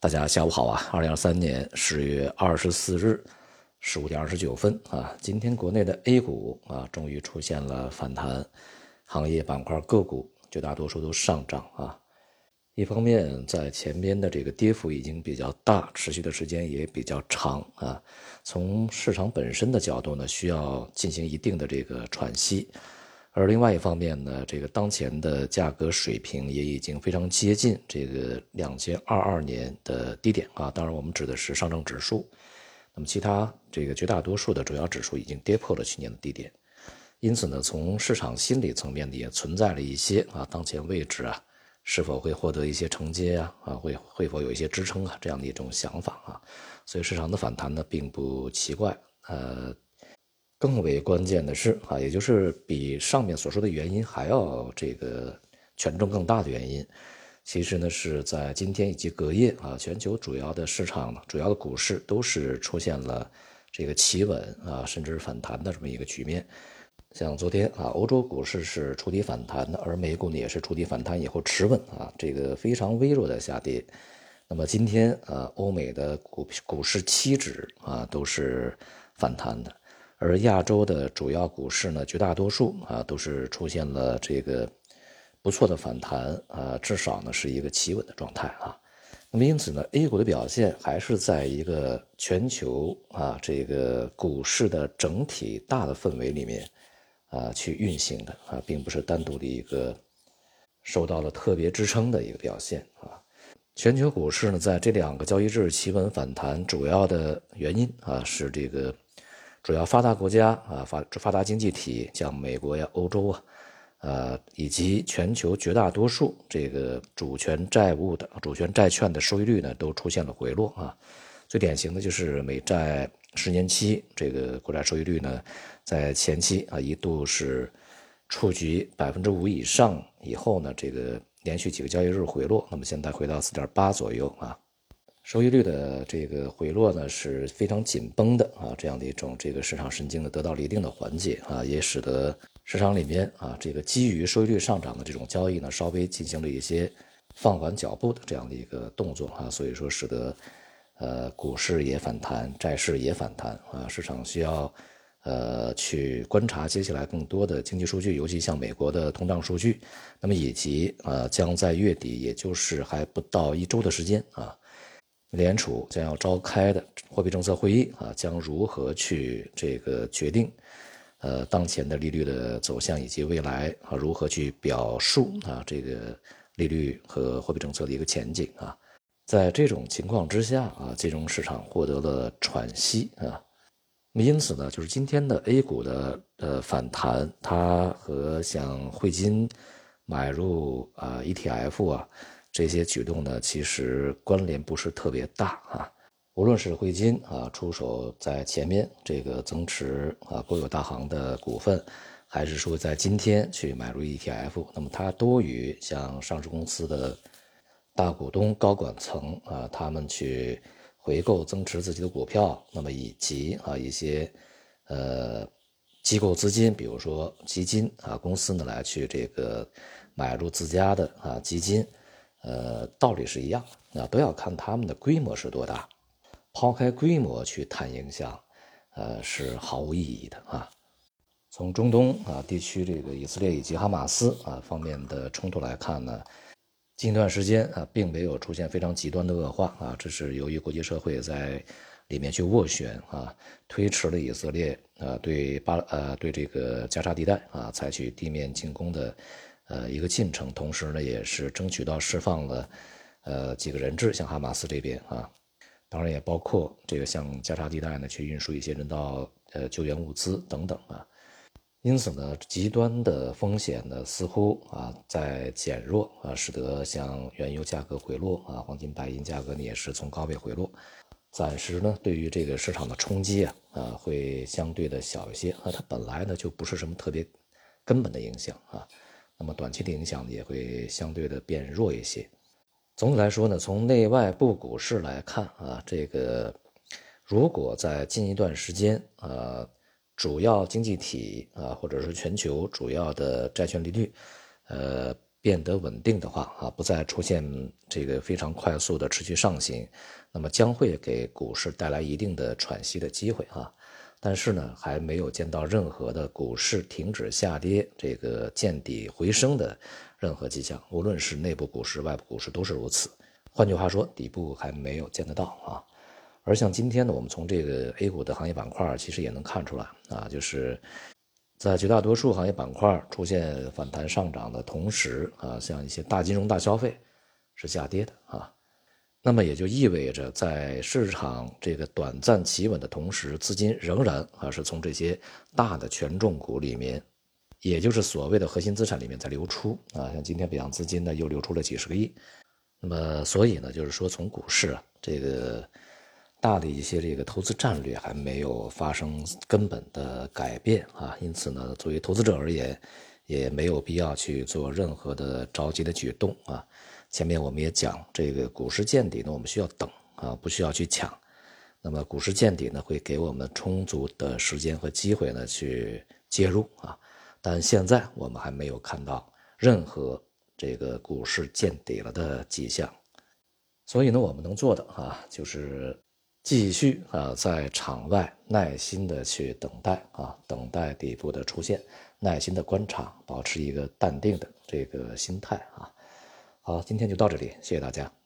大家下午好啊！二零二三年十月二十四日十五点二十九分啊，今天国内的 A 股啊，终于出现了反弹，行业板块个股绝大多数都上涨啊。一方面，在前边的这个跌幅已经比较大，持续的时间也比较长啊。从市场本身的角度呢，需要进行一定的这个喘息。而另外一方面呢，这个当前的价格水平也已经非常接近这个两千二二年的低点啊。当然，我们指的是上证指数。那么，其他这个绝大多数的主要指数已经跌破了去年的低点。因此呢，从市场心理层面也存在了一些啊，当前位置啊，是否会获得一些承接啊？啊，会会否有一些支撑啊？这样的一种想法啊。所以，市场的反弹呢，并不奇怪。呃。更为关键的是啊，也就是比上面所说的原因还要这个权重更大的原因，其实呢是在今天以及隔夜啊，全球主要的市场、主要的股市都是出现了这个企稳啊，甚至反弹的这么一个局面。像昨天啊，欧洲股市是触底反弹的，而美股呢也是触底反弹以后持稳啊，这个非常微弱的下跌。那么今天啊，欧美的股股市期指啊都是反弹的。而亚洲的主要股市呢，绝大多数啊都是出现了这个不错的反弹啊，至少呢是一个企稳的状态啊。那么因此呢，A 股的表现还是在一个全球啊这个股市的整体大的氛围里面啊去运行的啊，并不是单独的一个受到了特别支撑的一个表现啊。全球股市呢，在这两个交易日企稳反弹，主要的原因啊是这个。主要发达国家啊，发发达经济体，像美国呀、欧洲啊，呃，以及全球绝大多数这个主权债务的主权债券的收益率呢，都出现了回落啊。最典型的就是美债十年期这个国债收益率呢，在前期啊一度是触及百分之五以上，以后呢，这个连续几个交易日回落，那么现在回到四点八左右啊。收益率的这个回落呢是非常紧绷的啊，这样的一种这个市场神经呢得到了一定的缓解啊，也使得市场里面啊这个基于收益率上涨的这种交易呢稍微进行了一些放缓脚步的这样的一个动作啊，所以说使得呃股市也反弹，债市也反弹啊，市场需要呃去观察接下来更多的经济数据，尤其像美国的通胀数据，那么以及呃将在月底，也就是还不到一周的时间啊。联储将要召开的货币政策会议啊，将如何去这个决定，呃，当前的利率的走向以及未来啊，如何去表述啊，这个利率和货币政策的一个前景啊，在这种情况之下啊，金融市场获得了喘息啊，那么因此呢，就是今天的 A 股的呃反弹，它和像汇金买入啊 ETF 啊。这些举动呢，其实关联不是特别大啊。无论是汇金啊出手在前面这个增持啊国有大行的股份，还是说在今天去买入 ETF，那么它多于像上市公司的大股东、高管层啊，他们去回购增持自己的股票，那么以及啊一些呃机构资金，比如说基金啊公司呢来去这个买入自家的啊基金。呃，道理是一样，那都要看他们的规模是多大。抛开规模去谈影响，呃，是毫无意义的啊。从中东啊地区这个以色列以及哈马斯啊方面的冲突来看呢，近段时间啊并没有出现非常极端的恶化啊，这是由于国际社会在里面去斡旋啊，推迟了以色列啊对巴呃对这个加沙地带啊采取地面进攻的。呃，一个进程，同时呢，也是争取到释放了，呃，几个人质，像哈马斯这边啊，当然也包括这个向加沙地带呢去运输一些人道呃救援物资等等啊。因此呢，极端的风险呢似乎啊在减弱啊，使得像原油价格回落啊，黄金、白银价格呢也是从高位回落，暂时呢对于这个市场的冲击啊啊会相对的小一些啊，它本来呢就不是什么特别根本的影响啊。那么短期的影响也会相对的变弱一些。总体来说呢，从内外部股市来看啊，这个如果在近一段时间啊，主要经济体啊，或者说全球主要的债券利率，呃，变得稳定的话啊，不再出现这个非常快速的持续上行，那么将会给股市带来一定的喘息的机会啊。但是呢，还没有见到任何的股市停止下跌、这个见底回升的任何迹象，无论是内部股市、外部股市都是如此。换句话说，底部还没有见得到啊。而像今天呢，我们从这个 A 股的行业板块其实也能看出来啊，就是在绝大多数行业板块出现反弹上涨的同时啊，像一些大金融、大消费是下跌的啊。那么也就意味着，在市场这个短暂企稳的同时，资金仍然啊是从这些大的权重股里面，也就是所谓的核心资产里面在流出啊。像今天北向资金呢又流出了几十个亿。那么所以呢，就是说从股市啊这个。大的一些这个投资战略还没有发生根本的改变啊，因此呢，作为投资者而言，也没有必要去做任何的着急的举动啊。前面我们也讲，这个股市见底呢，我们需要等啊，不需要去抢。那么股市见底呢，会给我们充足的时间和机会呢去介入啊。但现在我们还没有看到任何这个股市见底了的迹象，所以呢，我们能做的啊，就是。继续啊，在场外耐心的去等待啊，等待底部的出现，耐心的观察，保持一个淡定的这个心态啊。好，今天就到这里，谢谢大家。